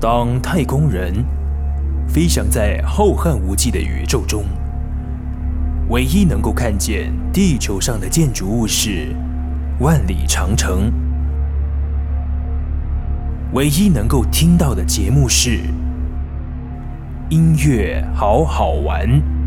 当太空人飞翔在浩瀚无际的宇宙中，唯一能够看见地球上的建筑物是万里长城，唯一能够听到的节目是音乐好好玩。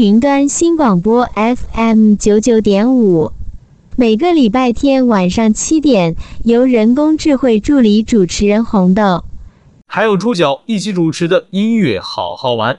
云端新广播 FM 九九点五，每个礼拜天晚上七点，由人工智慧助理主持人红豆，还有猪脚一起主持的音乐好好玩。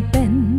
I.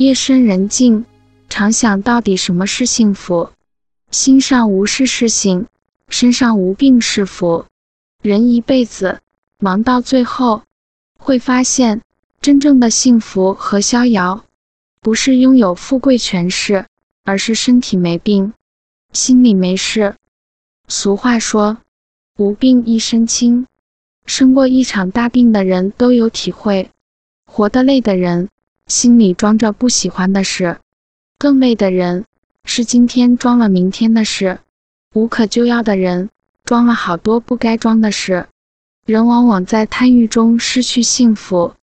夜深人静，常想到底什么是幸福？心上无事是幸，身上无病是福。人一辈子忙到最后，会发现真正的幸福和逍遥，不是拥有富贵权势，而是身体没病，心里没事。俗话说，无病一身轻。生过一场大病的人都有体会，活得累的人。心里装着不喜欢的事，更累的人是今天装了明天的事；无可救药的人装了好多不该装的事。人往往在贪欲中失去幸福，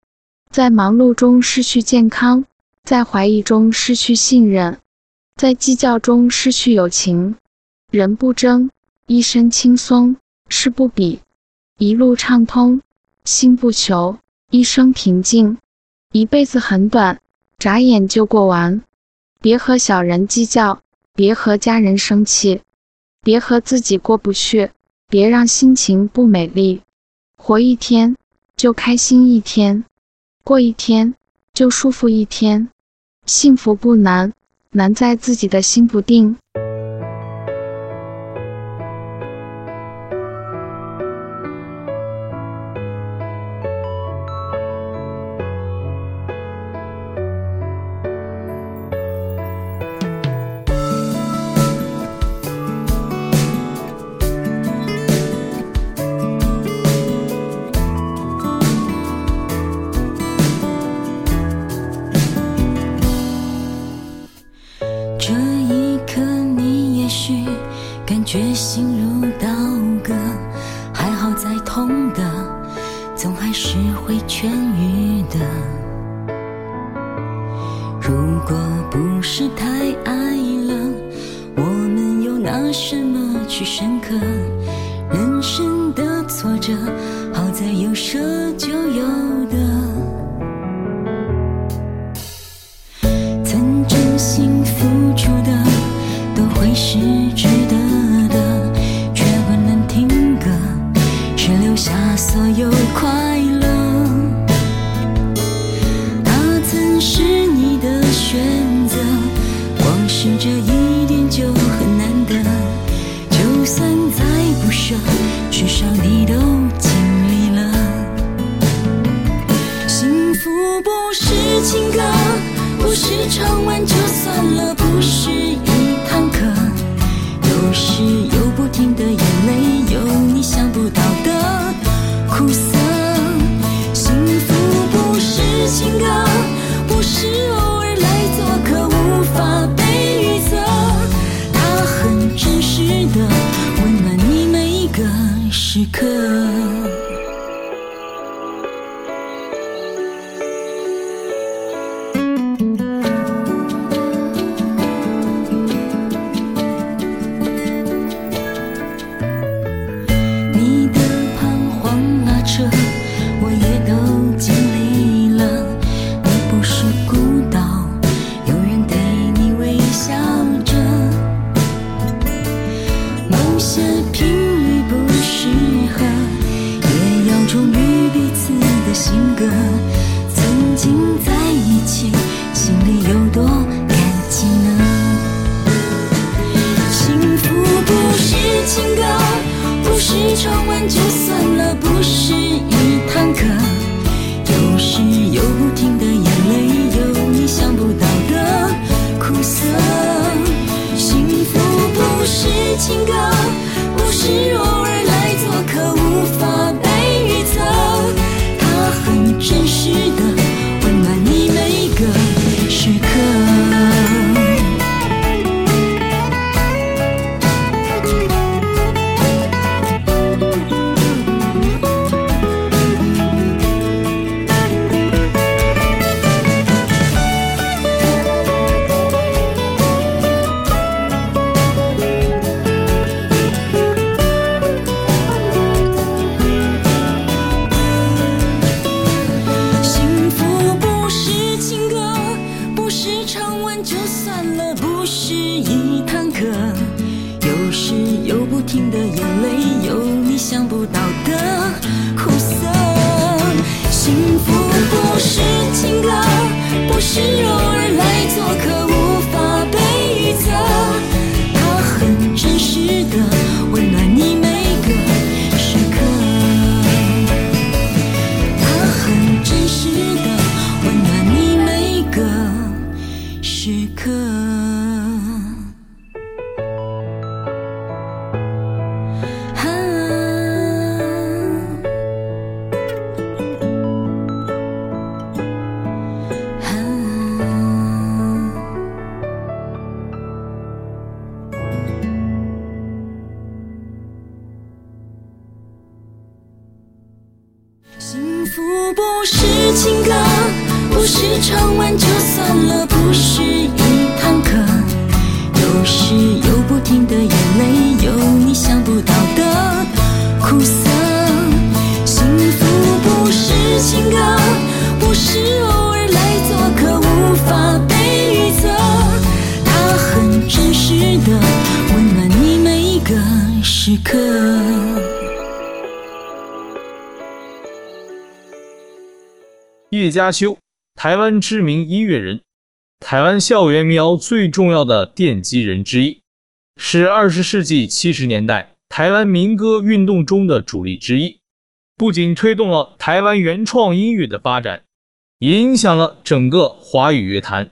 在忙碌中失去健康，在怀疑中失去信任，在计较中失去友情。人不争，一身轻松；事不比，一路畅通；心不求，一生平静。一辈子很短，眨眼就过完。别和小人计较，别和家人生气，别和自己过不去，别让心情不美丽。活一天就开心一天，过一天就舒服一天。幸福不难，难在自己的心不定。家修，台湾知名音乐人，台湾校园民谣最重要的奠基人之一，是二十世纪七十年代台湾民歌运动中的主力之一，不仅推动了台湾原创音乐的发展，也影响了整个华语乐坛。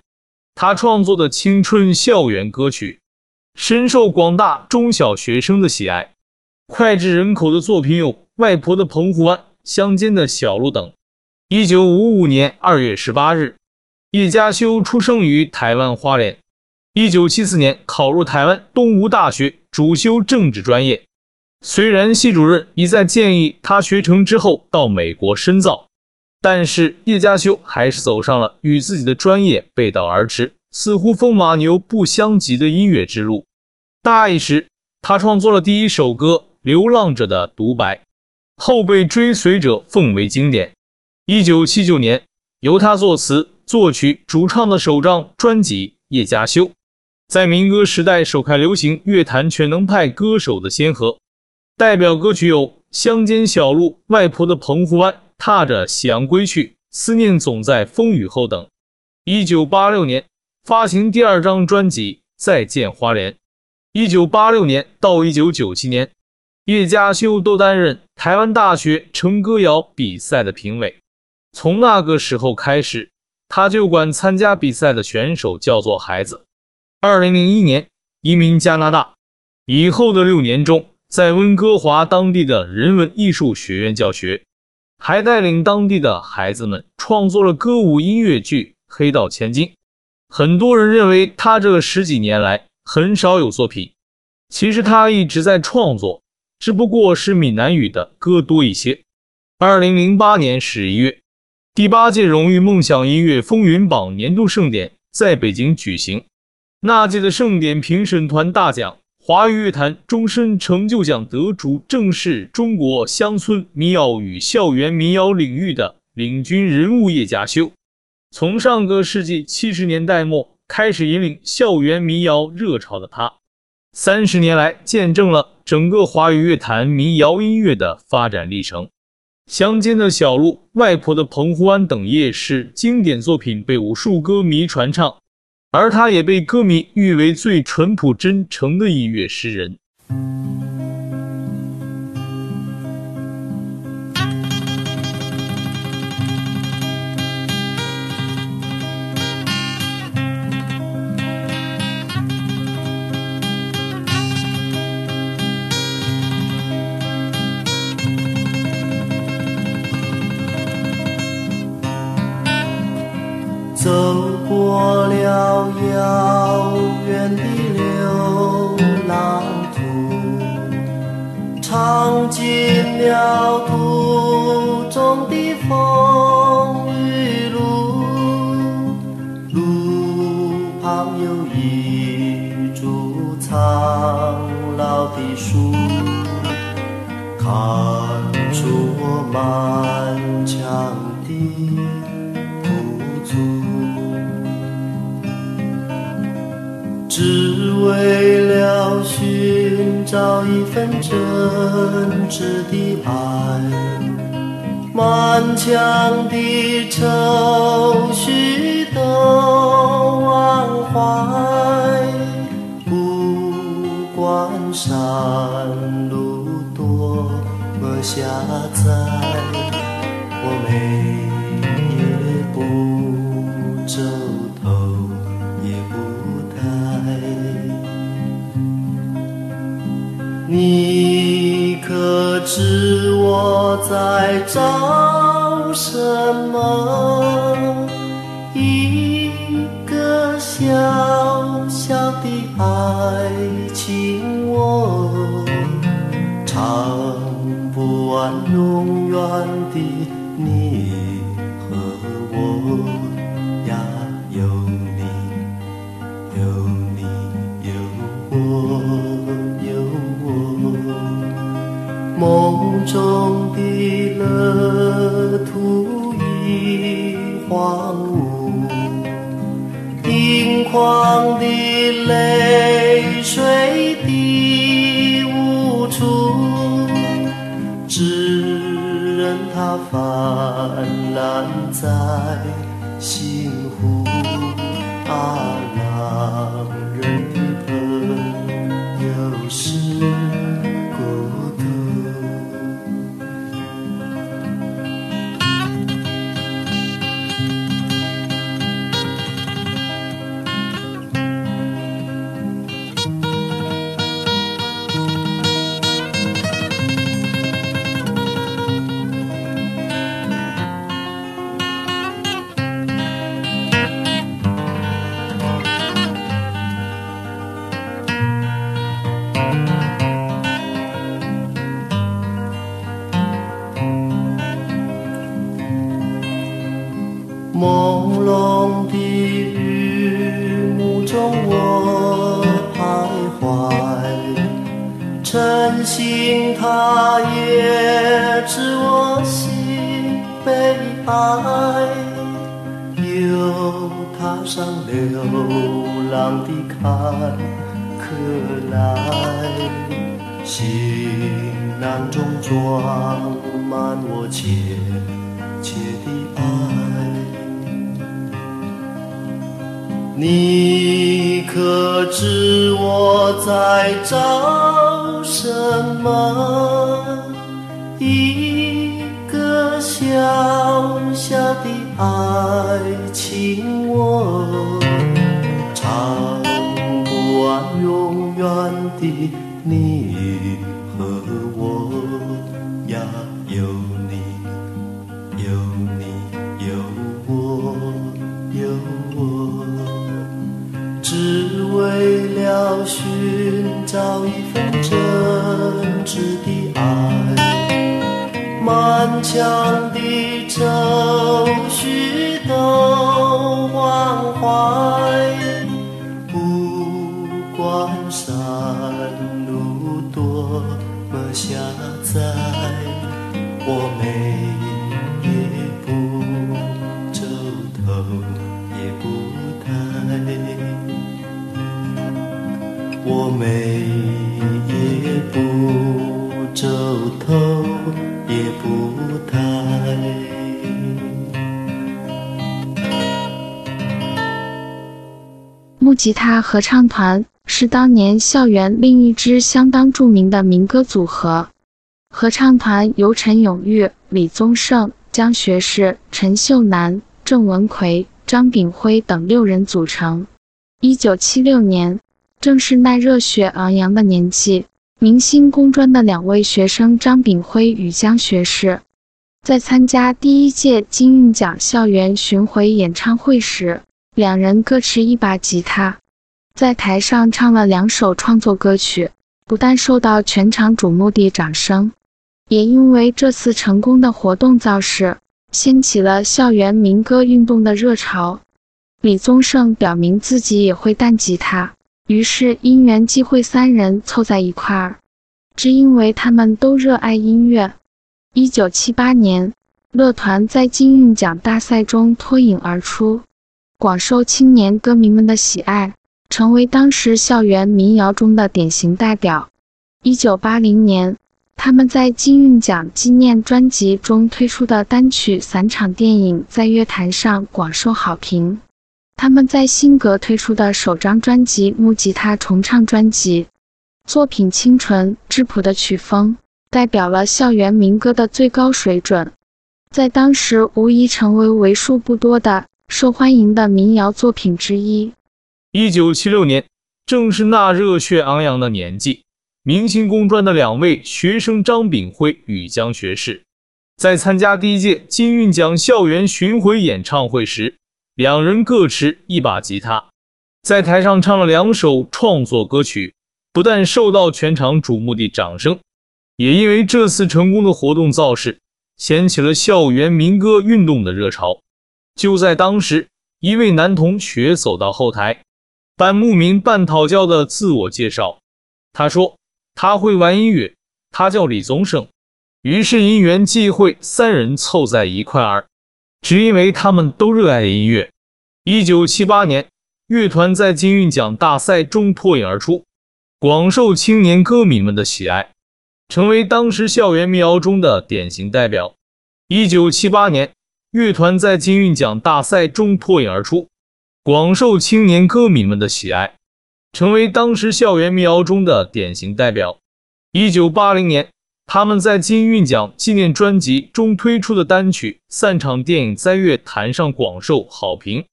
他创作的青春校园歌曲，深受广大中小学生的喜爱。脍炙人口的作品有《外婆的澎湖湾》《乡间的小路》等。一九五五年二月十八日，叶佳修出生于台湾花莲。一九七四年考入台湾东吴大学，主修政治专业。虽然系主任一再建议他学成之后到美国深造，但是叶佳修还是走上了与自己的专业背道而驰。似乎风马牛不相及的音乐之路。大一时，他创作了第一首歌《流浪者的独白》，后被追随者奉为经典。一九七九年，由他作词作曲主唱的首张专辑《叶佳修》，在民歌时代首开流行乐坛全能派歌手的先河。代表歌曲有《乡间小路》《外婆的澎湖湾》《踏着夕阳归去》《思念总在风雨后》等。一九八六年。发行第二张专辑《再见花莲》。一九八六年到一九九七年，叶佳修都担任台湾大学成歌谣比赛的评委。从那个时候开始，他就管参加比赛的选手叫做孩子。二零零一年移民加拿大，以后的六年中，在温哥华当地的人文艺术学院教学，还带领当地的孩子们创作了歌舞音乐剧《黑道千金》。很多人认为他这十几年来很少有作品，其实他一直在创作，只不过是闽南语的歌多一些。二零零八年十一月，第八届荣誉梦想音乐风云榜年度盛典在北京举行，那届的盛典评审团大奖华语乐坛终身成就奖得主正是中国乡村民谣与校园民谣领域的领军人物叶佳修。从上个世纪七十年代末开始引领校园民谣热潮的他，三十年来见证了整个华语乐坛民谣音乐的发展历程。乡间的小路、外婆的澎湖湾等夜市经典作品被无数歌迷传唱，而他也被歌迷誉为最淳朴真诚的音乐诗人。的你。只任它流浪的坎坷来，行囊中装满我切切的爱。你可知我在找什么？一个小小的爱情窝，唱不完永远的你和我呀，有你，有你，有我，有我。只为了寻找一份真挚的爱，满腔的愁绪都忘怀。么狭窄，我每夜不走头也不抬。我每夜不走头也不抬。木吉他合唱团是当年校园另一支相当著名的民歌组合。合唱团由陈永玉、李宗盛、江学士、陈秀楠、郑文奎、张炳辉等六人组成。一九七六年。正是那热血昂扬的年纪，明星工专的两位学生张炳辉与江学士，在参加第一届金韵奖校园巡回演唱会时，两人各持一把吉他，在台上唱了两首创作歌曲，不但受到全场瞩目的掌声，也因为这次成功的活动造势，掀起了校园民歌运动的热潮。李宗盛表明自己也会弹吉他。于是因缘际会，三人凑在一块儿，只因为他们都热爱音乐。一九七八年，乐团在金韵奖大赛中脱颖而出，广受青年歌迷们的喜爱，成为当时校园民谣中的典型代表。一九八零年，他们在金韵奖纪念专辑中推出的单曲《散场电影》在乐坛上广受好评。他们在新格推出的首张专辑《木吉他重唱专辑》，作品清纯质朴的曲风，代表了校园民歌的最高水准，在当时无疑成为为数不多的受欢迎的民谣作品之一。一九七六年，正是那热血昂扬的年纪，明星工专的两位学生张炳辉与江学士，在参加第一届金韵奖校园巡回演唱会时。两人各持一把吉他，在台上唱了两首创作歌曲，不但受到全场瞩目的掌声，也因为这次成功的活动造势，掀起了校园民歌运动的热潮。就在当时，一位男同学走到后台，半牧民半讨教的自我介绍。他说他会玩音乐，他叫李宗盛。于是因缘际会，三人凑在一块儿。只因为他们都热爱音乐。一九七八年，乐团在金韵奖大赛中脱颖而出，广受青年歌迷们的喜爱，成为当时校园民谣中的典型代表。一九七八年，乐团在金韵奖大赛中脱颖而出，广受青年歌迷们的喜爱，成为当时校园民谣中的典型代表。一九八零年。他们在金韵奖纪念专辑中推出的单曲《散场电影》在乐坛上广受好评。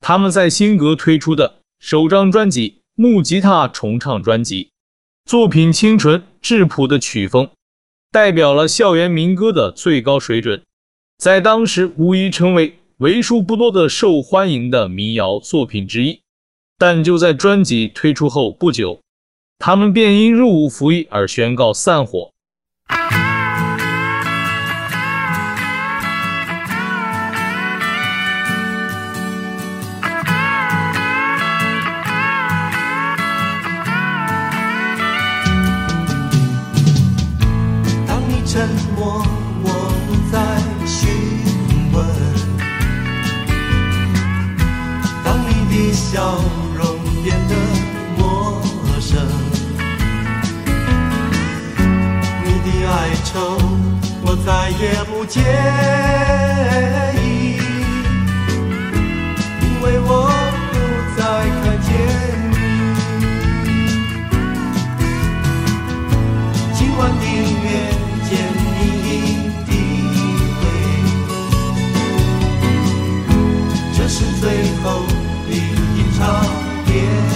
他们在新格推出的首张专辑《木吉他重唱专辑》，作品清纯质朴的曲风，代表了校园民歌的最高水准，在当时无疑成为为数不多的受欢迎的民谣作品之一。但就在专辑推出后不久，他们便因入伍服役而宣告散伙。当你沉笑容变得陌生，你的哀愁我再也不介意，因为我不再看见你。今晚的月见你的脸，这是最后别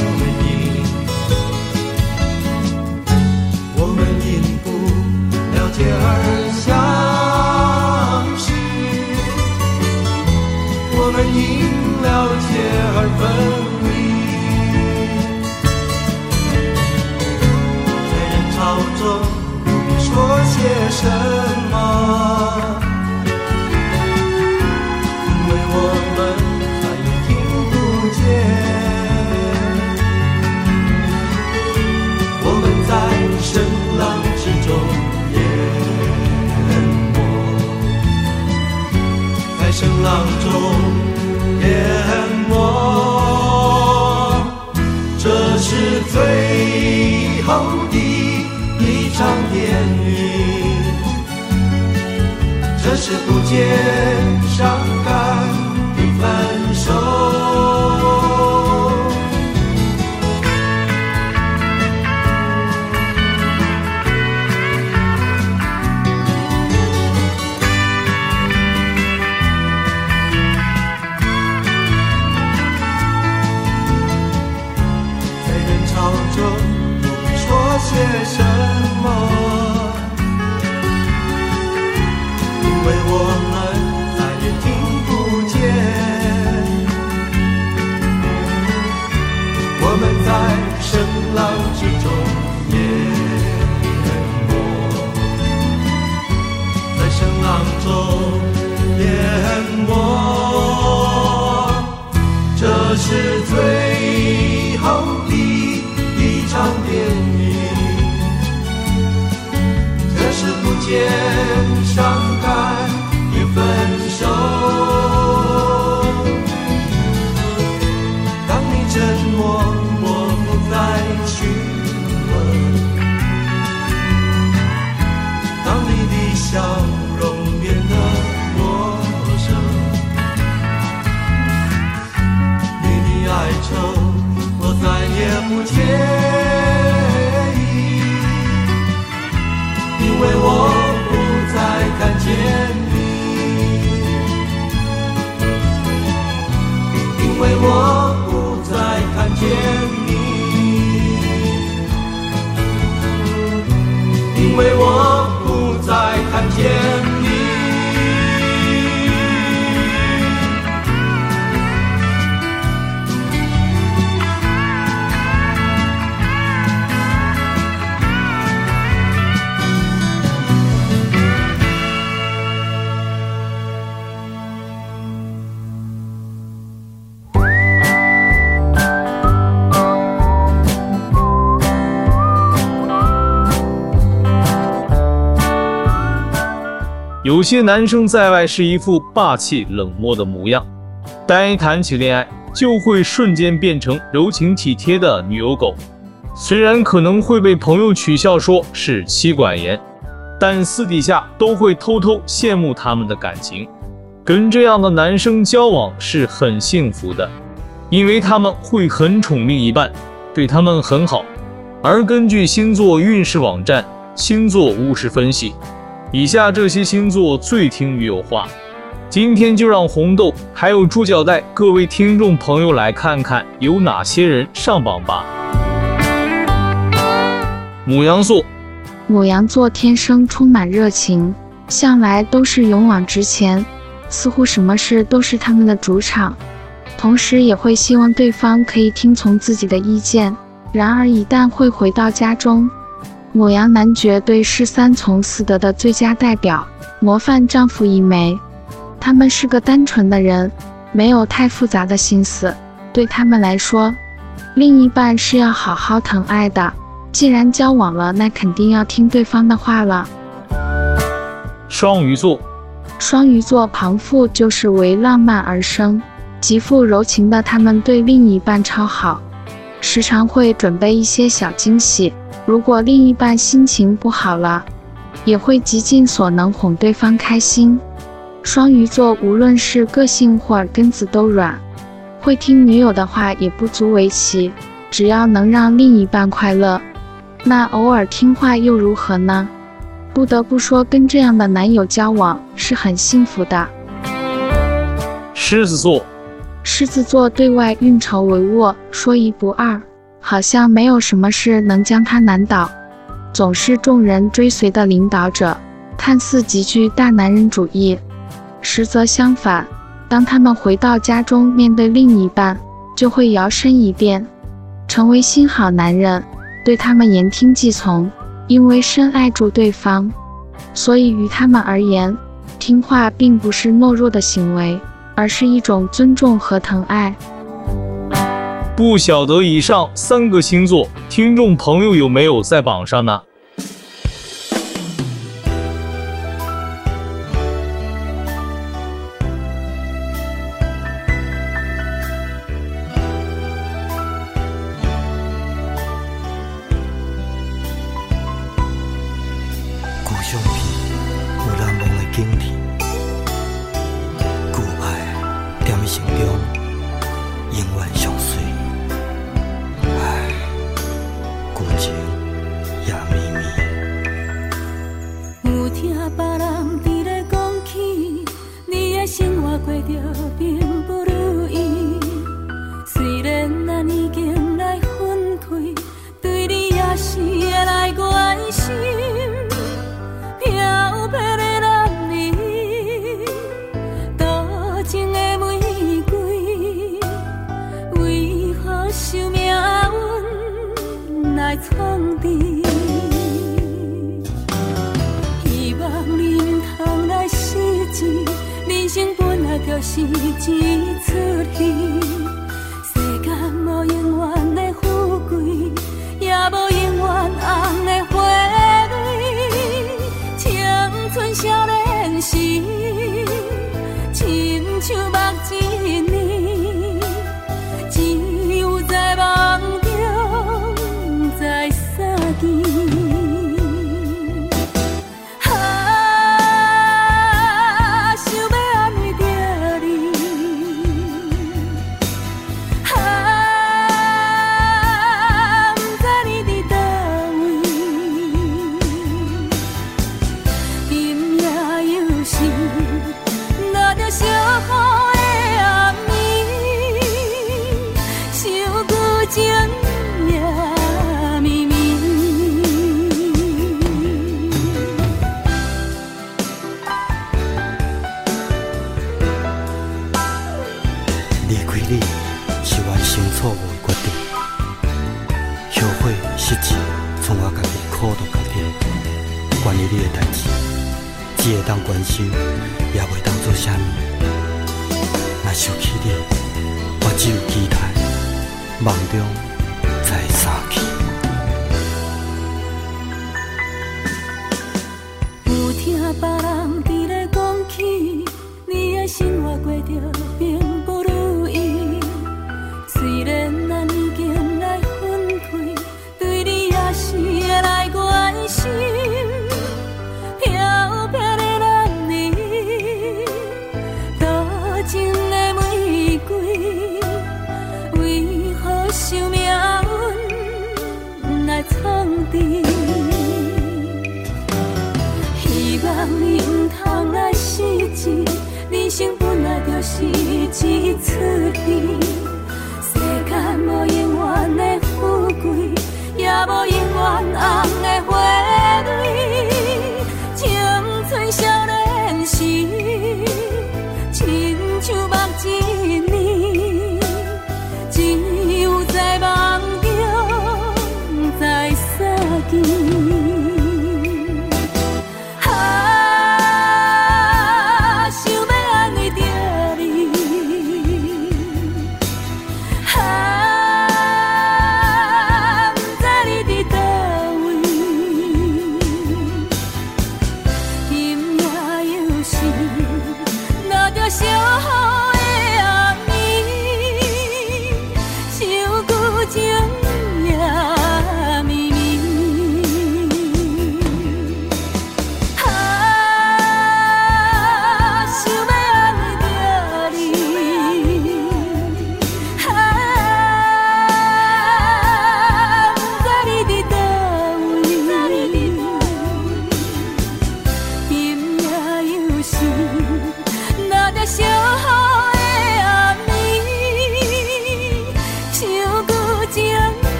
是最后的一场电影，这是不见有些男生在外是一副霸气冷漠的模样，但一谈起恋爱，就会瞬间变成柔情体贴的女友狗。虽然可能会被朋友取笑说是妻管严，但私底下都会偷偷羡慕他们的感情。跟这样的男生交往是很幸福的，因为他们会很宠另一半，对他们很好。而根据星座运势网站星座巫师分析，以下这些星座最听女友话。今天就让红豆还有猪脚带各位听众朋友来看看有哪些人上榜吧。母羊座，母羊座天生充满热情，向来都是勇往直前，似乎什么事都是他们的主场，同时也会希望对方可以听从自己的意见。然而一旦会回到家中，牡羊男爵对是三从四德的最佳代表，模范丈夫一枚。他们是个单纯的人，没有太复杂的心思。对他们来说，另一半是要好好疼爱的。既然交往了，那肯定要听对方的话了。双鱼座，双鱼座旁父就是为浪漫而生，极富柔情的他们对另一半超好，时常会准备一些小惊喜。如果另一半心情不好了，也会极尽所能哄对方开心。双鱼座无论是个性或耳根子都软，会听女友的话也不足为奇。只要能让另一半快乐，那偶尔听话又如何呢？不得不说，跟这样的男友交往是很幸福的。狮子座，狮子座对外运筹帷幄，说一不二，好像没有什么事能将他难倒，总是众人追随的领导者，看似极具大男人主义。实则相反，当他们回到家中，面对另一半，就会摇身一变，成为新好男人，对他们言听计从。因为深爱住对方，所以于他们而言，听话并不是懦弱的行为，而是一种尊重和疼爱。不晓得以上三个星座，听众朋友有没有在榜上呢？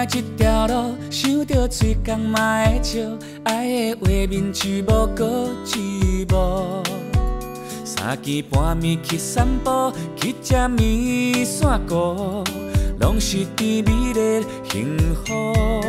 相爱这条路，想着嘴角嘛会笑，爱的画面一幕过一幕。三更半暝去散步，去吃面线糊，拢是甜蜜的幸福。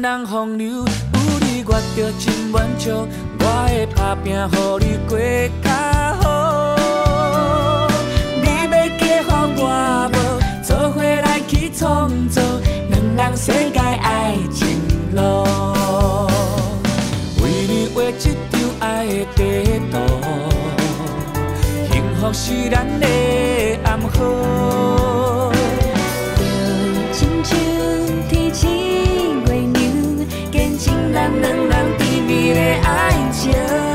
人风流，有你我着真满足。我会打拼，予你过较好。你要嫁予我无？做伙来去创造两人世界爱情路。为你画一张爱的地图，幸福是咱的暗号。两人甜蜜的爱情。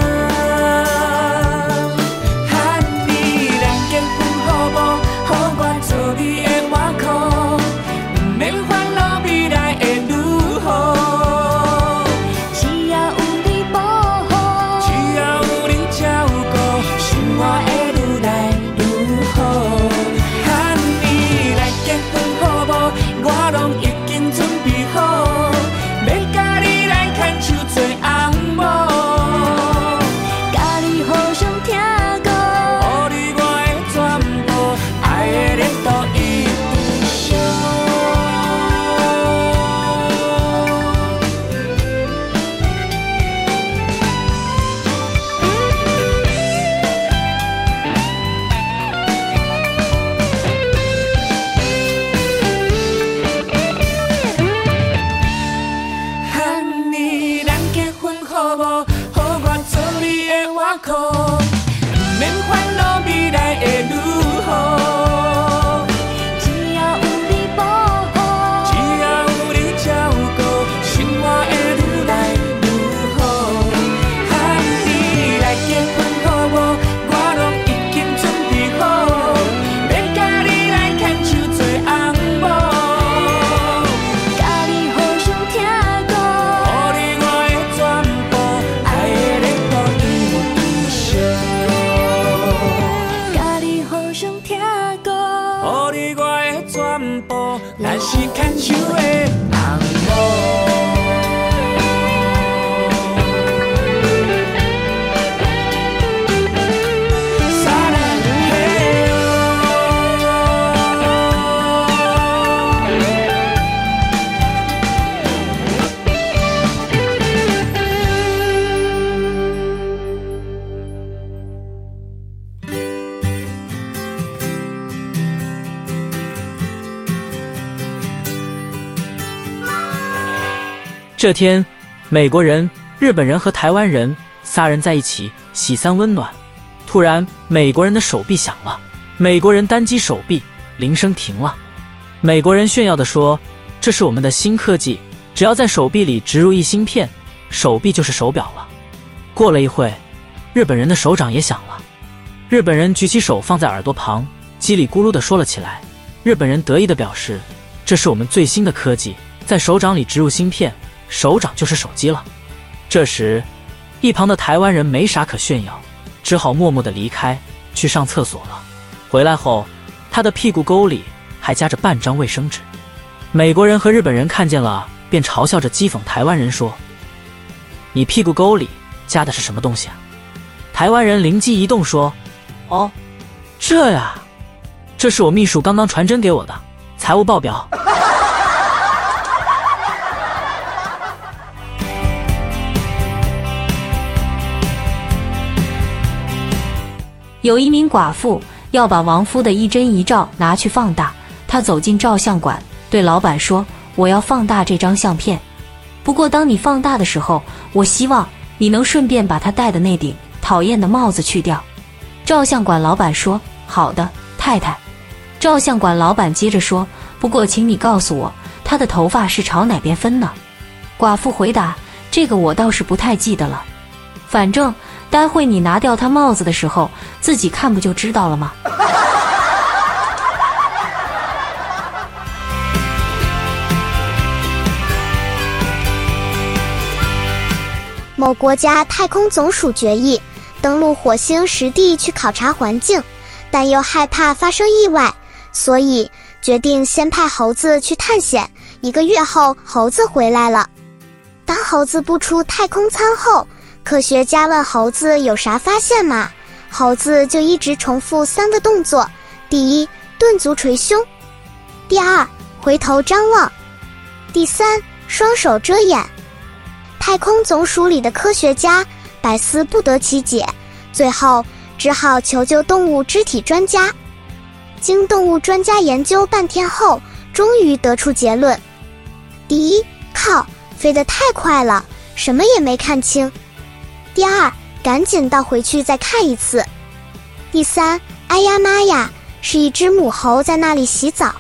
这天，美国人、日本人和台湾人仨人在一起洗三温暖。突然，美国人的手臂响了。美国人单击手臂，铃声停了。美国人炫耀地说：“这是我们的新科技，只要在手臂里植入一芯片，手臂就是手表了。”过了一会，日本人的手掌也响了。日本人举起手放在耳朵旁，叽里咕噜地说了起来。日本人得意地表示：“这是我们最新的科技，在手掌里植入芯片。”手掌就是手机了。这时，一旁的台湾人没啥可炫耀，只好默默地离开去上厕所了。回来后，他的屁股沟里还夹着半张卫生纸。美国人和日本人看见了，便嘲笑着讥讽台湾人说：“你屁股沟里夹的是什么东西啊？”台湾人灵机一动说：“哦，这呀，这是我秘书刚刚传真给我的财务报表。”有一名寡妇要把亡夫的一帧遗照拿去放大，她走进照相馆，对老板说：“我要放大这张相片。不过当你放大的时候，我希望你能顺便把他戴的那顶讨厌的帽子去掉。”照相馆老板说：“好的，太太。”照相馆老板接着说：“不过请你告诉我，他的头发是朝哪边分呢？”寡妇回答：“这个我倒是不太记得了，反正……”待会你拿掉他帽子的时候，自己看不就知道了吗？某国家太空总署决议登陆火星实地去考察环境，但又害怕发生意外，所以决定先派猴子去探险。一个月后，猴子回来了。当猴子步出太空舱后，科学家问猴子有啥发现吗？猴子就一直重复三个动作：第一，顿足捶胸；第二，回头张望；第三，双手遮眼。太空总署里的科学家百思不得其解，最后只好求救动物肢体专家。经动物专家研究半天后，终于得出结论：第一，靠，飞得太快了，什么也没看清。第二，赶紧倒回去再看一次。第三，哎呀妈呀，是一只母猴在那里洗澡。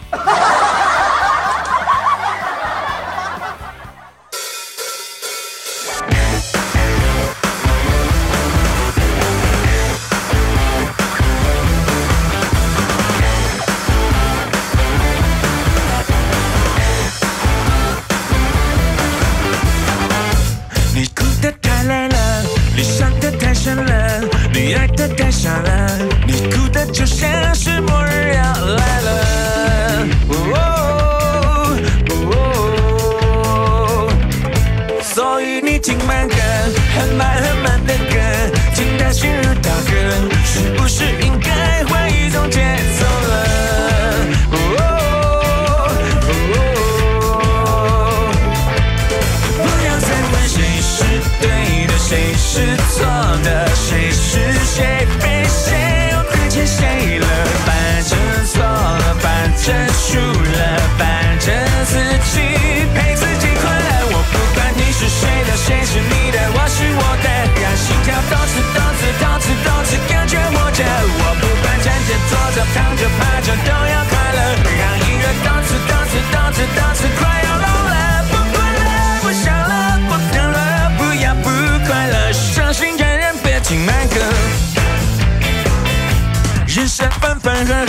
分分合合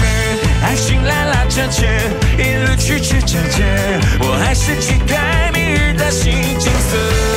爱情拉拉扯扯一路曲曲折折。我还是期待明日的新景色。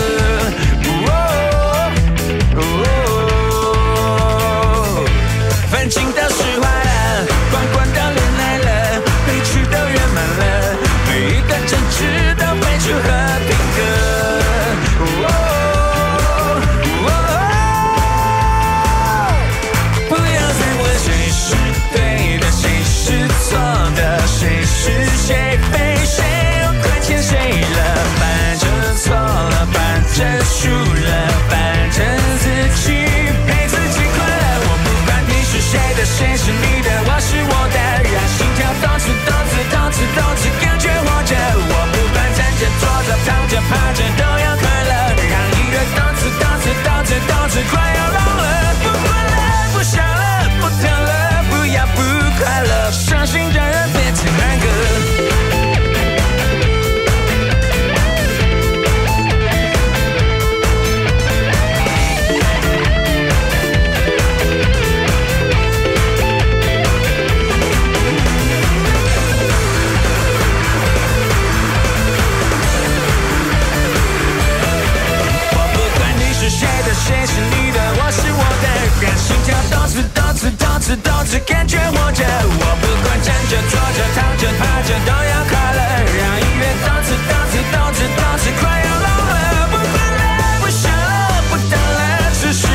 次感觉活着。我不管站着、坐着、躺着、趴着，都要快乐。让音乐动次动次动次动次快要老了。不管了，不想了，不等了，此时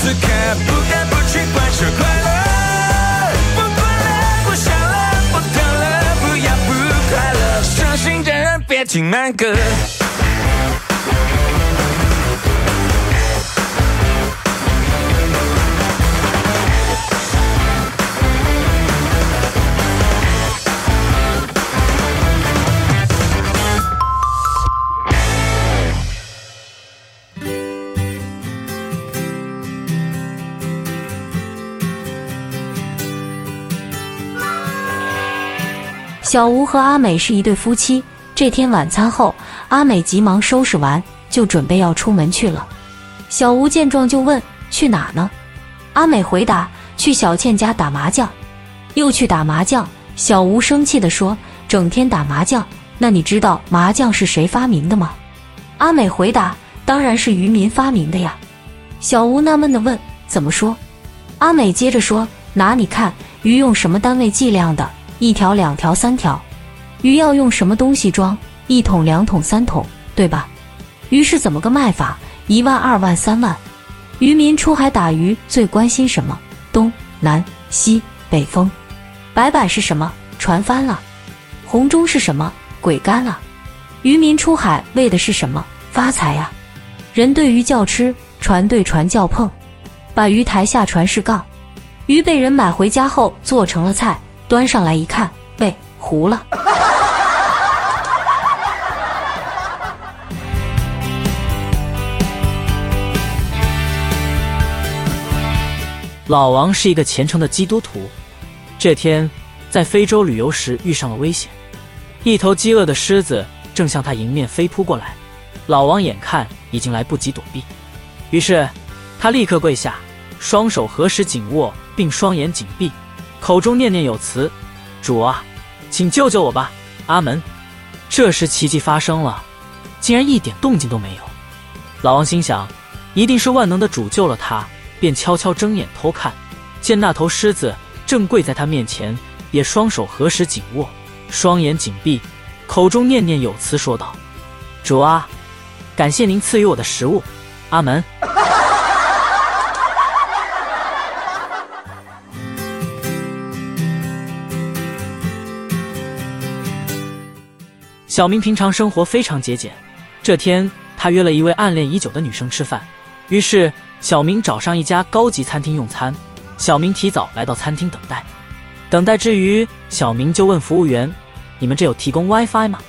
此刻不得不去观察快乐。不管了，不想了，不等了，不要不快乐。伤心的人别听慢歌。小吴和阿美是一对夫妻。这天晚餐后，阿美急忙收拾完，就准备要出门去了。小吴见状就问：“去哪呢？”阿美回答：“去小倩家打麻将。”又去打麻将。小吴生气地说：“整天打麻将，那你知道麻将是谁发明的吗？”阿美回答：“当然是渔民发明的呀。”小吴纳闷地问：“怎么说？”阿美接着说：“拿你看，鱼用什么单位计量的？”一条、两条、三条，鱼要用什么东西装？一桶、两桶、三桶，对吧？鱼是怎么个卖法？一万、二万、三万。渔民出海打鱼最关心什么？东南西北风。白板是什么？船翻了。红中是什么？鬼干了。渔民出海为的是什么？发财呀。人对鱼叫吃，船对船叫碰。把鱼抬下船是杠。鱼被人买回家后做成了菜。端上来一看，喂，糊了。老王是一个虔诚的基督徒。这天在非洲旅游时遇上了危险，一头饥饿的狮子正向他迎面飞扑过来。老王眼看已经来不及躲避，于是他立刻跪下，双手合十紧握，并双眼紧闭。口中念念有词：“主啊，请救救我吧！”阿门。这时奇迹发生了，竟然一点动静都没有。老王心想，一定是万能的主救了他，便悄悄睁眼偷看，见那头狮子正跪在他面前，也双手合十紧握，双眼紧闭，口中念念有词说道：“主啊，感谢您赐予我的食物。”阿门。小明平常生活非常节俭。这天，他约了一位暗恋已久的女生吃饭。于是，小明找上一家高级餐厅用餐。小明提早来到餐厅等待。等待之余，小明就问服务员：“你们这有提供 WiFi 吗？”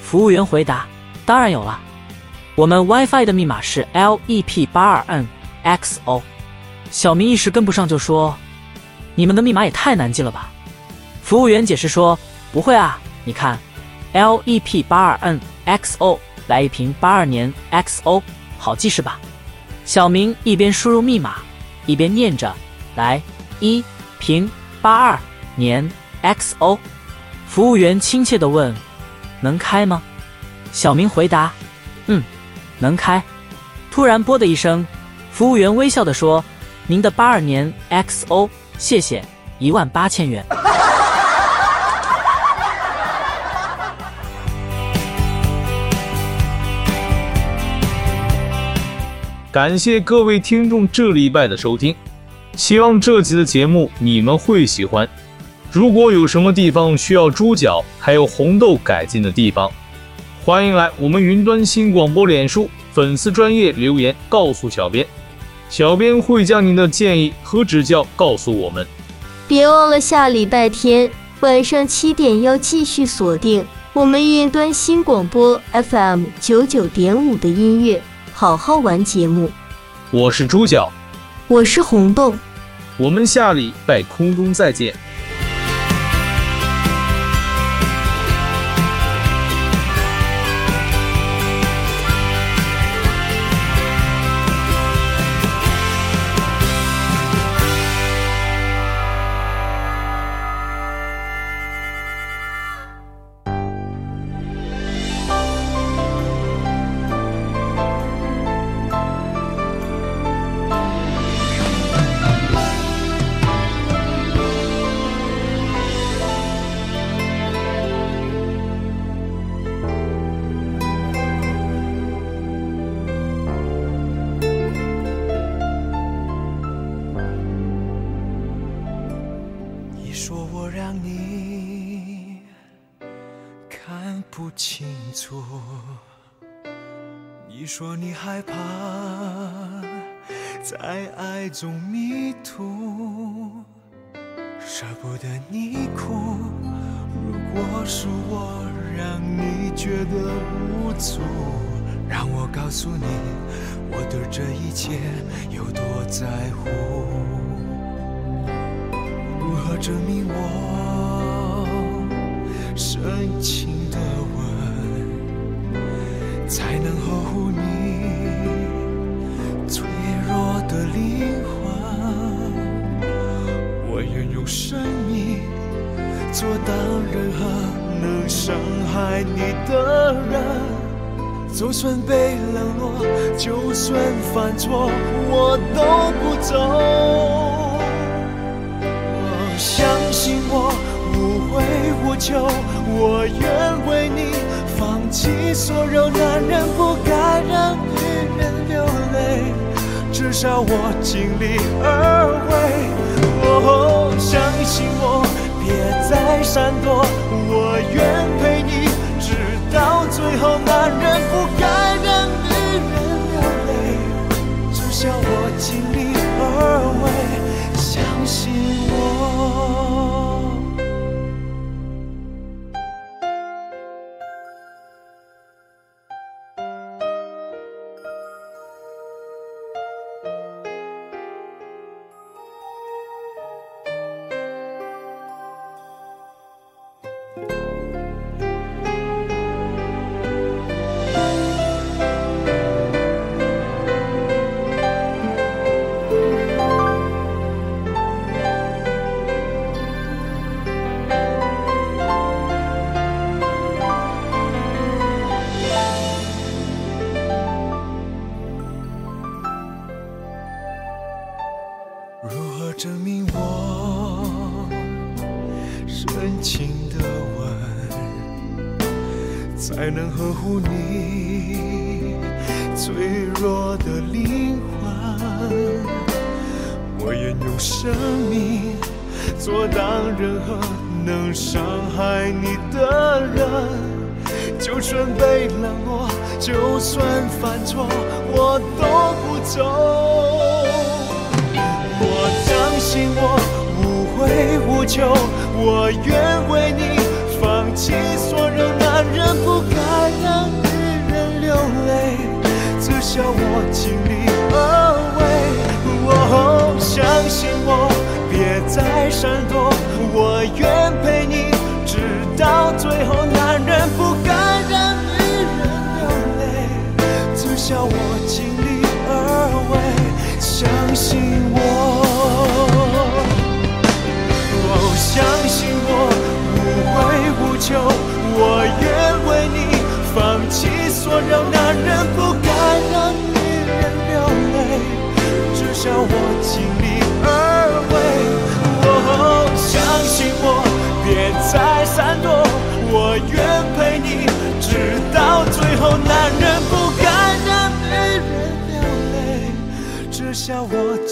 服务员回答：“当然有了，我们 WiFi 的密码是 LEP 八二 NXO。”小明一时跟不上，就说：“你们的密码也太难记了吧？”服务员解释说：“不会啊，你看。” LEP 八二 N XO，来一瓶八二年 XO，好记是吧？小明一边输入密码，一边念着：“来一瓶八二年 XO。”服务员亲切地问：“能开吗？”小明回答：“嗯，能开。”突然“啵”的一声，服务员微笑地说：“您的八二年 XO，谢谢，一万八千元。”感谢各位听众这礼拜的收听，希望这集的节目你们会喜欢。如果有什么地方需要猪脚还有红豆改进的地方，欢迎来我们云端新广播脸书粉丝专业留言告诉小编，小编会将您的建议和指教告诉我们。别忘了下礼拜天晚上七点要继续锁定我们云端新广播 FM 九九点五的音乐。好好玩节目，我是猪脚，我是红豆，我们下礼拜空中再见。爱中迷途，舍不得你哭。如果是我让你觉得无助，让我告诉你，我对这一切有多在乎。如何证明我深情的吻才能呵护你灵魂？我愿用生命做到任何能伤害你的人，就算被冷落，就算犯错，我都不走。我相信我，无悔无求，我愿为你放弃所有。男人不该让女人流泪，至少我尽力而为。哦，相信我，别再闪躲，我愿陪你直到最后。男人不该让女人流泪，至少我尽力而为。相信我。呵护你脆弱的灵魂？我愿用生命阻挡任何能伤害你的人，就算被冷落，就算犯错，我都不走。我相信我无悔无求，我愿为你放弃所有。男人不叫，我尽力而为。哦，相信我，别再闪躲，我愿陪你直到最后。男人不该让女人流泪，至少我尽力而为。相信我。相信我，无悔无求，我愿为你放弃所有。男人再闪躲，我愿陪你直到最后。男人不该让女人流泪，至少我尽力而为。相信我。